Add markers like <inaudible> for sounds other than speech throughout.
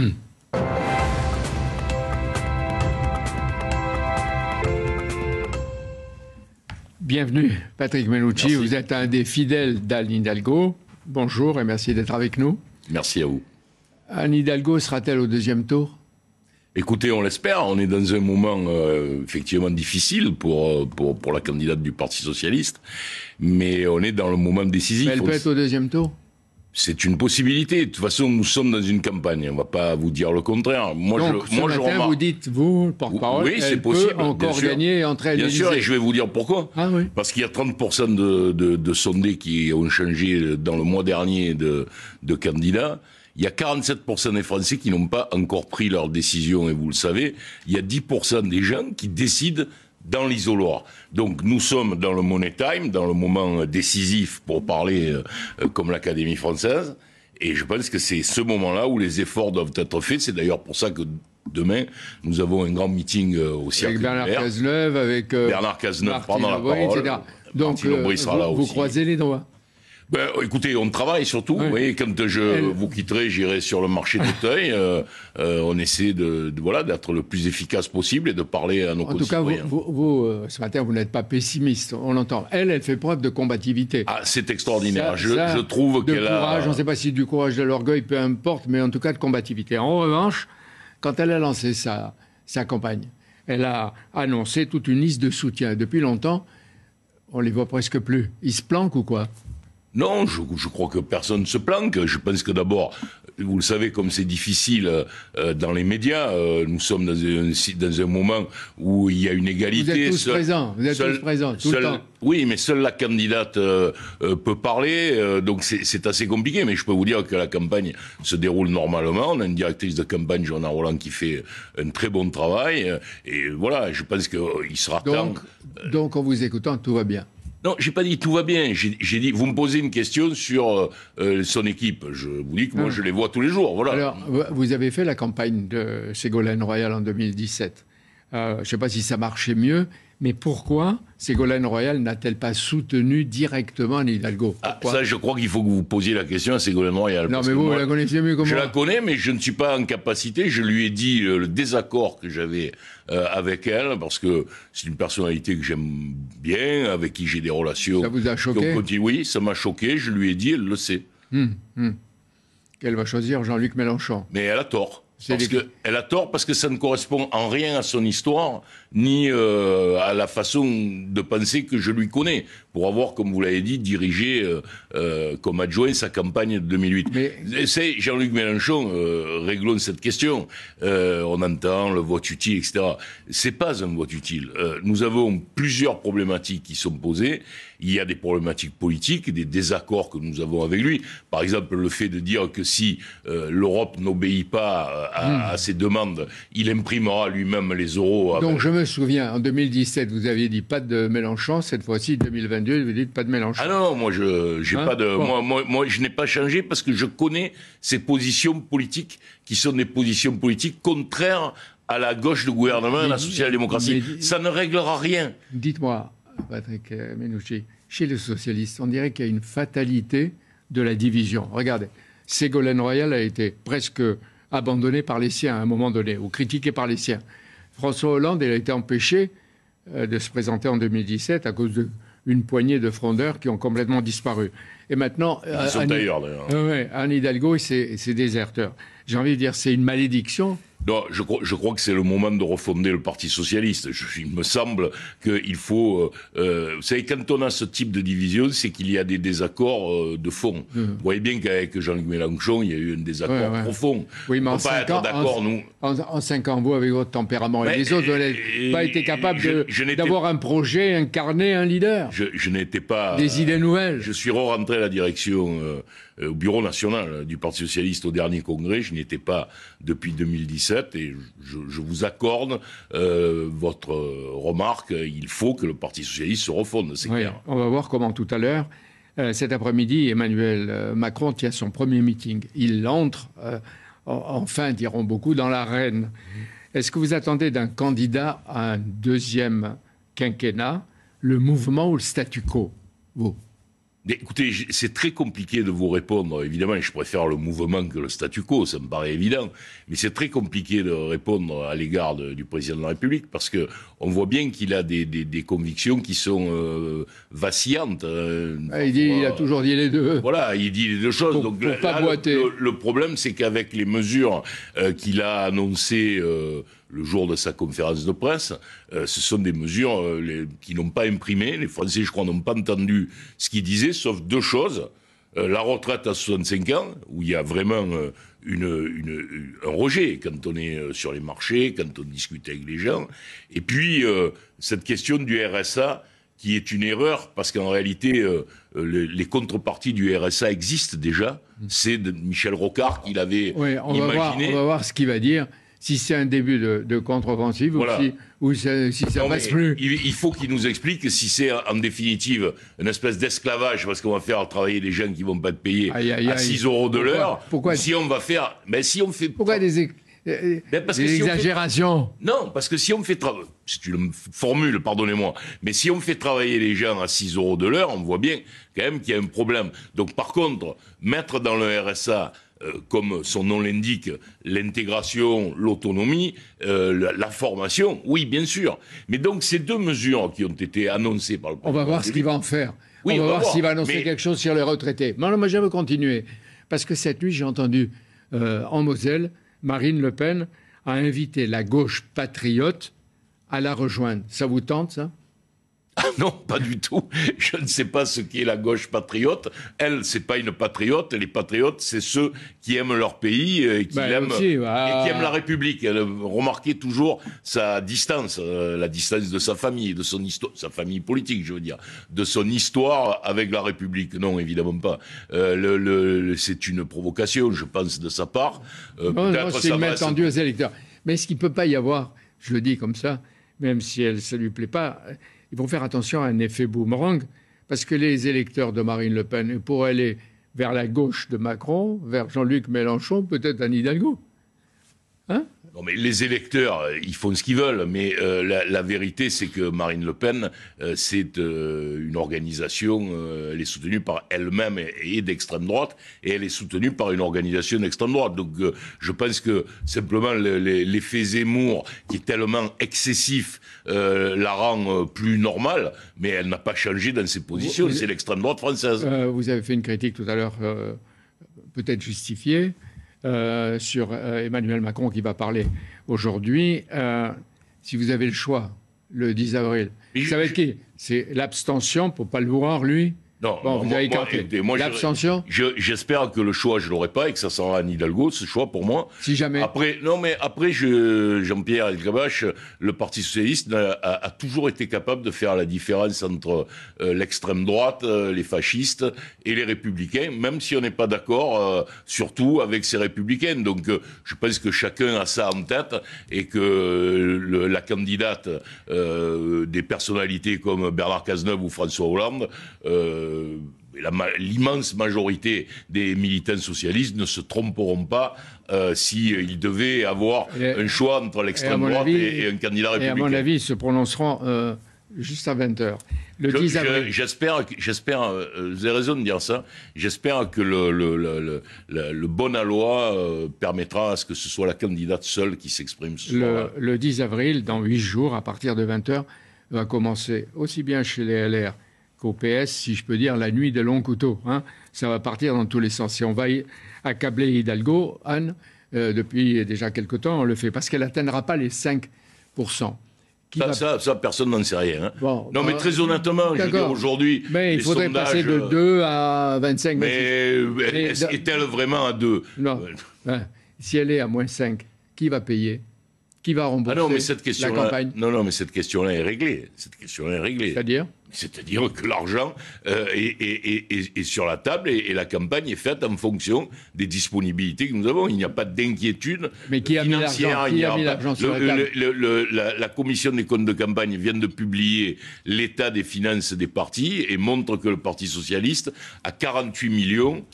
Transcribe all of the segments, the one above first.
<clears throat> Bienvenue, Patrick Menucci. Vous êtes un des fidèles d'Anne Hidalgo. Bonjour et merci d'être avec nous. Merci à vous. Anne Hidalgo sera-t-elle au deuxième tour? Écoutez, on l'espère. On est dans un moment euh, effectivement difficile pour, euh, pour, pour la candidate du Parti socialiste, mais on est dans le moment décisif. Mais elle peut être au deuxième tour? C'est une possibilité. De toute façon, nous sommes dans une campagne. On ne va pas vous dire le contraire. Moi, Donc, je, ce moi, matin, je remarque... vous dites, vous, porte-parole, oui, c'est possible. Peut encore gagner entre elle Bien sûr, et je vais vous dire pourquoi. Ah, oui. Parce qu'il y a 30% de, de, de, sondés qui ont changé dans le mois dernier de, de candidats. Il y a 47% des Français qui n'ont pas encore pris leur décision, et vous le savez. Il y a 10% des gens qui décident dans l'isoloir. Donc nous sommes dans le money time, dans le moment décisif pour parler euh, comme l'Académie française. Et je pense que c'est ce moment-là où les efforts doivent être faits. C'est d'ailleurs pour ça que demain, nous avons un grand meeting euh, au Cercle Avec Bernard Cazeneuve, avec euh, Bernard Cazeneuve pendant la parole. Etc. Donc, vous, vous croisez les doigts ben, écoutez, on travaille surtout. Voyez, quand je vous quitterai, j'irai sur le marché d'Auteuil. <laughs> euh, euh, on essaie de, de voilà d'être le plus efficace possible et de parler à nos en En tout cas, vous, vous, vous euh, ce matin, vous n'êtes pas pessimiste. On l'entend. Elle, elle fait preuve de combativité. Ah, c'est extraordinaire. Ça, je, ça, je, trouve qu'elle a. courage, on ne sait pas si du courage, de l'orgueil, peu importe, mais en tout cas de combativité. En revanche, quand elle a lancé sa, sa campagne, elle a annoncé toute une liste de soutien. Depuis longtemps, on les voit presque plus. Ils se planquent ou quoi? Non, je, je, crois que personne ne se planque. Je pense que d'abord, vous le savez, comme c'est difficile euh, dans les médias, euh, nous sommes dans un, dans un, moment où il y a une égalité. Vous êtes tous seul, présents, vous êtes seul, tous présents, tout seul, le temps. Oui, mais seule la candidate euh, peut parler, donc c'est assez compliqué. Mais je peux vous dire que la campagne se déroule normalement. On a une directrice de campagne, Joanna Roland, qui fait un très bon travail. Et voilà, je pense qu'il sera donc, temps. Donc, en vous écoutant, tout va bien. Non, j'ai pas dit tout va bien. J'ai dit, vous me posez une question sur euh, son équipe. Je vous dis que moi, ah. je les vois tous les jours. Voilà. Alors, vous avez fait la campagne de Ségolène Royal en 2017. Euh, je ne sais pas si ça marchait mieux, mais pourquoi Ségolène Royal n'a-t-elle pas soutenu directement Anne Hidalgo ah, Ça, je crois qu'il faut que vous posiez la question à Ségolène Royal. Non, mais vous, moi, vous la connaissez mieux que moi. Je la connais, mais je ne suis pas en capacité. Je lui ai dit euh, le désaccord que j'avais euh, avec elle, parce que c'est une personnalité que j'aime bien, avec qui j'ai des relations. Ça vous a choqué Oui, ça m'a choqué. Je lui ai dit, elle le sait. Hum, hum. Qu'elle va choisir Jean-Luc Mélenchon. Mais elle a tort. Parce que, elle a tort parce que ça ne correspond en rien à son histoire, ni euh, à la façon de penser que je lui connais, pour avoir, comme vous l'avez dit, dirigé euh, euh, comme adjoint sa campagne de 2008. Mais... C'est Jean-Luc Mélenchon, euh, réglons cette question. Euh, on entend le vote utile, etc. C'est pas un vote utile. Euh, nous avons plusieurs problématiques qui sont posées. Il y a des problématiques politiques, des désaccords que nous avons avec lui. Par exemple, le fait de dire que si l'Europe n'obéit pas à, à, ses demandes, il imprimera lui-même les euros. Donc je me souviens, en 2017, vous aviez dit pas de Mélenchon, cette fois-ci 2022, vous dites pas de Mélenchon. Ah non, moi je j'ai hein pas de bon. moi, moi, moi je n'ai pas changé parce que je connais ces positions politiques qui sont des positions politiques contraires à la gauche du gouvernement, à la social-démocratie. Ça ne réglera rien. Dites-moi, Patrick Menouchi, chez les socialistes, on dirait qu'il y a une fatalité de la division. Regardez, Ségolène Royal a été presque abandonné par les siens à un moment donné, ou critiqué par les siens. François Hollande, il a été empêché euh, de se présenter en 2017 à cause d'une poignée de frondeurs qui ont complètement disparu. Et maintenant, Ils sont Anne. Euh, Hidalgo et ses, ses déserteurs. J'ai envie de dire, c'est une malédiction non, je crois, je crois que c'est le moment de refonder le Parti socialiste. Je, il me semble qu'il faut. Euh, vous savez, quand on a ce type de division, c'est qu'il y a des désaccords euh, de fond. Mmh. Vous voyez bien qu'avec Jean-Luc Mélenchon, il y a eu un désaccord ouais, ouais. profond. Oui, mais en cinq, ans, en, nous. En, en, cinq ans, vous, avec votre tempérament mais, et les autres, vous n'avez pas été capable d'avoir un projet, incarné un leader. Je, je n'étais pas. Des idées nouvelles. Je suis re-rentré à la direction. Euh, au bureau national du Parti socialiste au dernier congrès. Je n'y étais pas depuis 2017 et je, je vous accorde euh, votre remarque. Il faut que le Parti socialiste se refonde, c'est oui, clair. On va voir comment tout à l'heure. Euh, cet après-midi, Emmanuel Macron tient son premier meeting. Il entre, euh, enfin, diront beaucoup, dans l'arène. Est-ce que vous attendez d'un candidat à un deuxième quinquennat le mouvement ou le statu quo, vous? Écoutez, c'est très compliqué de vous répondre. Évidemment, je préfère le mouvement que le statu quo, ça me paraît évident. Mais c'est très compliqué de répondre à l'égard du président de la République parce que on voit bien qu'il a des, des, des, convictions qui sont euh, vacillantes. Euh, ah, il, dit, il, a toujours dit les deux. Voilà, il dit les deux choses. Pour, Donc, pas boiter. Le, le, problème, c'est qu'avec les mesures euh, qu'il a annoncées euh, le jour de sa conférence de presse, euh, ce sont des mesures euh, les, qui n'ont pas imprimé. Les Français, je crois, n'ont pas entendu ce qu'il disait, sauf deux choses. Euh, la retraite à 65 ans, où il y a vraiment une, une, un rejet quand on est sur les marchés, quand on discute avec les gens. Et puis, cette question du RSA, qui est une erreur, parce qu'en réalité, les, les, contreparties du RSA existent déjà. C'est Michel Rocard qui l'avait oui, imaginé. Va voir, on va voir ce qu'il va dire si c'est un début de, de contre-offensive voilà. ou si, ou si, si ça non, passe plus. Il, il faut qu'il nous explique si c'est en définitive une espèce d'esclavage parce qu'on va faire travailler des gens qui vont pas être payés aïe, aïe, à 6 euros de l'heure. Pourquoi Si on va faire, mais si on fait. Pourquoi des, ben parce des que si exagérations fait... Non, parce que si on fait travailler, c'est une formule, pardonnez-moi, mais si on fait travailler les gens à 6 euros de l'heure, on voit bien quand même qu'il y a un problème. Donc par contre, mettre dans le RSA comme son nom l'indique, l'intégration, l'autonomie, euh, la, la, formation, oui, bien sûr. Mais donc ces deux mesures qui ont été annoncées par le président. On va voir ce qu'il va en faire. Oui, on va, on va voir, voir s'il va annoncer mais... quelque chose sur les retraités. Non, non, moi je veux continuer. Parce que cette nuit, j'ai entendu euh, en Moselle, Marine Le Pen a invité la gauche patriote à la rejoindre. Ça vous tente, ça? Ah non, pas du tout. Je ne sais pas ce qu'est la gauche patriote. Elle, c'est pas une patriote. Les patriotes, c'est ceux qui aiment leur pays et qui, aiment, aussi, bah... et qui aiment la République. Elle remarquez toujours sa distance, euh, la distance de sa famille, de son histoire, sa famille politique, je veux dire, de son histoire avec la République. Non, évidemment pas. Euh, le, le, c'est une provocation, je pense, de sa part. Euh, non, non c'est main tendue aux électeurs. Mais est-ce qu'il peut pas y avoir, je le dis comme ça, même si elle, ça lui plaît pas il faut faire attention à un effet boomerang, parce que les électeurs de Marine Le Pen pourraient aller vers la gauche de Macron, vers Jean-Luc Mélenchon, peut-être Anne Hidalgo. Hein non, mais les électeurs, ils font ce qu'ils veulent, mais euh, la, la, vérité, c'est que Marine Le Pen, euh, c'est euh, une organisation, euh, elle est soutenue par elle-même et, et d'extrême droite, et elle est soutenue par une organisation d'extrême droite. Donc, euh, je pense que simplement l'effet Zemmour, qui est tellement excessif, euh, la rend plus normale, mais elle n'a pas changé dans ses positions. C'est l'extrême droite française. vous avez fait une critique tout à l'heure, peut-être justifiée. Euh, sur euh, Emmanuel Macron qui va parler aujourd'hui. Euh, si vous avez le choix, le 10 avril, vous savez qui? C'est l'abstention pour pas le voir, lui? Non, bon, vous avez écarté. L'abstention J'espère je, que le choix, je l'aurai pas et que ça sera Anne Hidalgo, ce choix pour moi. Si jamais. Après, non, mais après, Jean-Pierre Elkabach, le Parti Socialiste a, a, a, toujours été capable de faire la différence entre euh, l'extrême droite, euh, les fascistes et les républicains, même si on n'est pas d'accord, euh, surtout avec ces républicains. Donc, je pense que chacun a ça en tête et que le, la candidate des personnalités comme Bernard Cazeneuve ou François Hollande, l'immense majorité des militants socialistes ne se tromperont pas euh, s'ils si devaient avoir et, un choix entre l'extrême droite avis, et, et, un candidat républicain. Et à mon avis, ils se prononceront euh, juste à 20h. Le 10 avril. J'espère, j'espère, euh, vous avez raison de dire ça, j'espère que le, le, le, le, bon à loi euh, permettra à ce que ce soit la candidate seule qui s'exprime ce soir. Le 10 avril, dans 8 jours, à partir de 20h, va commencer aussi bien chez les LR qu'au PS, si je peux dire, la nuit des longs couteaux. Hein. Ça va partir dans tous les sens. Si on va accabler Hidalgo, Anne, euh, depuis déjà quelque temps, on le fait, parce qu'elle n'atteindra pas les 5 ça, va... ça, ça, personne n'en sait rien. Hein. Bon, non, mais très honnêtement, je veux dire, aujourd'hui. Mais il faudrait sondages, passer de 2 à 25. Mais, mais est-elle vraiment à 2 Non. Hein. Si elle est à moins 5, qui va payer? Qui va rembourser ah non, mais cette question la campagne Non, non, mais cette question-là est réglée. Cette question-là est réglée. C'est-à-dire c'est-à-dire que l'argent euh, est, est, est, est, sur la table et, la campagne est faite en fonction des disponibilités que nous avons. Il n'y a pas d'inquiétude Mais qui a financière. Mis l'argent sur la table le, le, la, la, commission des comptes de campagne vient de publier l'état des finances des partis et montre que le Parti socialiste a 48 millions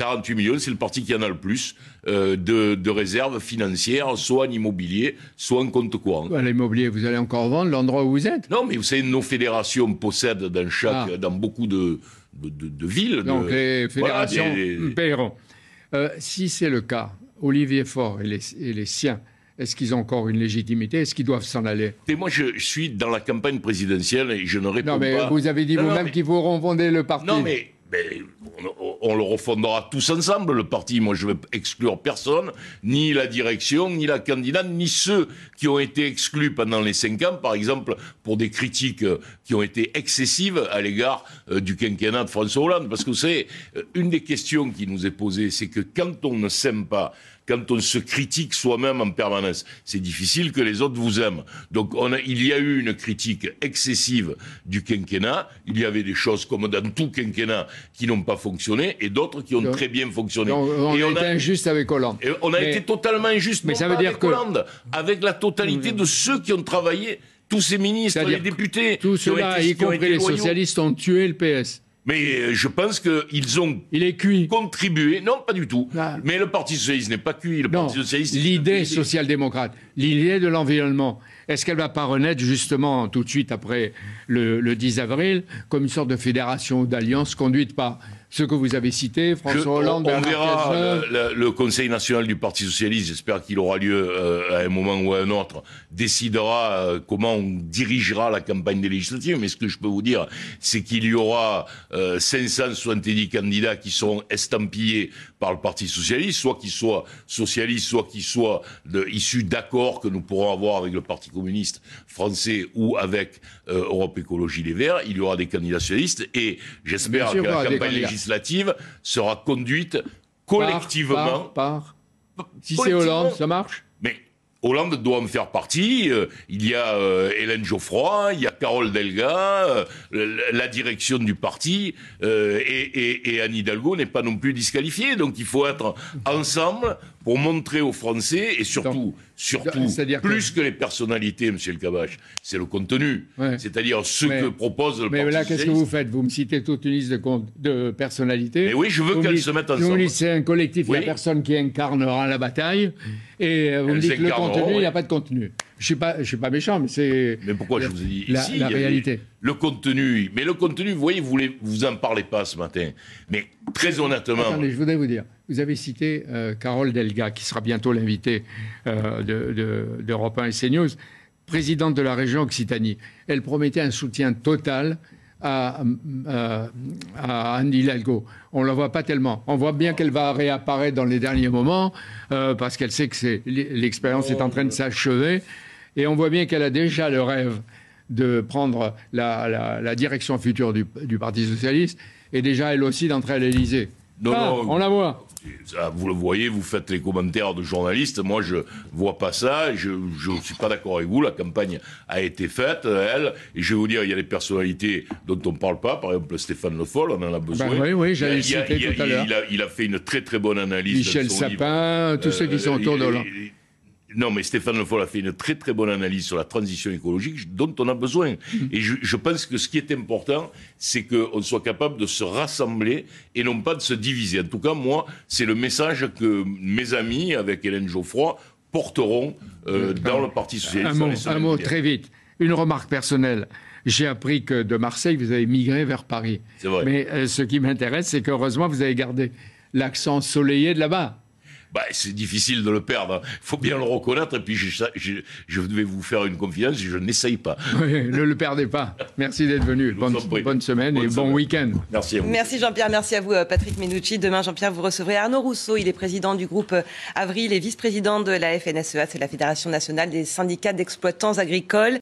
48 millions, c'est le parti qui en a le plus euh, de, de, réserves financières, soit en immobilier, soit en compte courant. L'immobilier, vous allez encore vendre l'endroit où vous êtes? Non, mais vous savez, nos fédérations possèdent dans chaque, ah. dans beaucoup de, de, villes. Donc les fédérations paieront. Euh, si c'est le cas, Olivier Faure et les, siens, est-ce qu'ils ont encore une légitimité? Est-ce qu'ils doivent s'en aller? Et moi, je suis dans la campagne présidentielle et je ne réponds pas. Non, mais vous avez dit vous-même qu'ils pourront fonder le parti. Non, mais ben, on, le refondera tous ensemble, le parti. Moi, je ne veux exclure personne, ni la direction, ni la candidate, ni ceux qui ont été exclus pendant les cinq ans, par exemple, pour des critiques euh, qui ont été excessives à l'égard euh, du quinquennat de François Hollande. Parce que vous savez, euh, une des questions qui nous est posée, c'est que quand on ne s'aime pas, quand on se critique soi-même en permanence. C'est difficile que les autres vous aiment. Donc on a, il y a eu une critique excessive du quinquennat. Il y avait des choses comme dans tout quinquennat qui n'ont pas fonctionné et d'autres qui ont très bien fonctionné. on, et a été injuste avec Hollande. on a été totalement injuste. Mais ça veut dire avec que Hollande, avec la totalité de ceux qui ont travaillé, tous ces ministres, les députés, tous ceux-là, y compris les socialistes, ont tué le PS. Mais euh, je pense qu'ils ont Il est cuit. contribué. Non, pas du tout. Ah. Mais le Parti socialiste n'est pas cuit. Le Parti socialiste. L'idée social-démocrate, l'idée de l'environnement, est-ce qu'elle va pas renaître justement tout de suite après le, le 10 avril comme une sorte de fédération ou d'alliance conduite par ce que vous avez cité, François Hollande, On, verra le, Conseil national du Parti socialiste, j'espère qu'il aura lieu euh, à un moment ou à un autre, décidera euh, comment on dirigera la campagne des législatives. Mais ce que je peux vous dire, c'est qu'il y aura euh, 570 candidats qui seront estampillés par le Parti socialiste, soit qu'ils soient socialistes, soit qu'ils soient issus d'accords que nous pourrons avoir avec le Parti communiste français ou avec euh, Europe Écologie Les Verts. Il y aura des candidats socialistes et j'espère que la campagne législative législative sera conduite collectivement. Par, Si c'est Hollande, ça marche? Mais Hollande doit en faire partie. Euh, il y a euh, Hélène Geoffroy, il y a Carole Delga, euh, la direction du parti, et, et Anne Hidalgo n'est pas non plus disqualifiée. Donc il faut être ensemble pour montrer aux Français, et surtout, surtout plus que... les personnalités, Monsieur le Cabache, c'est le contenu. C'est-à-dire ce que propose le Mais là, qu'est-ce que vous faites? Vous me citez toute une liste de, de personnalités. Mais oui, je veux qu'elles se mettent ensemble. Vous me dites c'est un collectif, il n'y a personne qui incarnera la bataille. Et euh, vous me dites le contenu, il n'y a pas de contenu. Je suis pas, je suis pas méchant, mais c'est. Mais pourquoi je vous ai dit la, la réalité. Le contenu, mais le contenu, vous voyez, vous ne vous en parlez pas ce matin. Mais très honnêtement. Attendez, je voudrais vous dire. Vous avez cité euh, Carole Delga, qui sera bientôt l'invitée euh, d'Europe de, 1 et CNews, présidente de la région Occitanie. Elle promettait un soutien total à, à, Anne Hidalgo. On ne la voit pas tellement. On voit bien qu'elle va réapparaître dans les derniers moments, euh, parce qu'elle sait que l'expérience est en train de s'achever. Et on voit bien qu'elle a déjà le rêve de prendre la, direction future du, du, Parti socialiste, et déjà elle aussi d'entrer à l'Élysée. Ah, on la voit vous le voyez, vous faites les commentaires de journalistes. Moi, je vois pas ça. Je ne suis pas d'accord avec vous. La campagne a été faite, elle. Et je vais vous dire, il y a des personnalités dont on ne parle pas. Par exemple, Stéphane Le Foll, on en a besoin. Ben oui, oui, j'allais citer tout à l'heure. Il, a fait une très très bonne analyse. Michel Sapin, tous ceux qui sont autour de là. Non, mais Stéphane Le Foll a fait une très très bonne analyse sur la transition écologique dont on a besoin. Mm. Et je, pense que ce qui est important, c'est qu'on soit capable de se rassembler et non pas de se diviser. En tout cas, moi, c'est le message que mes amis, avec Hélène Geoffroy, porteront euh, dans le Parti socialiste. Un mot, très vite. Une remarque personnelle. J'ai appris que de Marseille, vous avez migré vers Paris. C'est vrai. Mais euh, ce qui m'intéresse, c'est qu'heureusement, vous avez gardé l'accent soleillé de là-bas bah, c'est difficile de le perdre. Il faut bien le reconnaître. Et puis, je, je, vais vous faire une confidence, je n'essaye pas. <laughs> ne le perdez pas. Merci d'être venu. Bonne, bonne, semaine et bon week-end. Merci à vous. Merci Jean-Pierre. Merci à vous, euh, Patrick Menucci. Demain, Jean-Pierre, vous recevrez Arnaud Rousseau. Il est président du groupe euh, Avril et vice-président de la FNSEA, c'est la Fédération nationale des syndicats d'exploitants agricoles.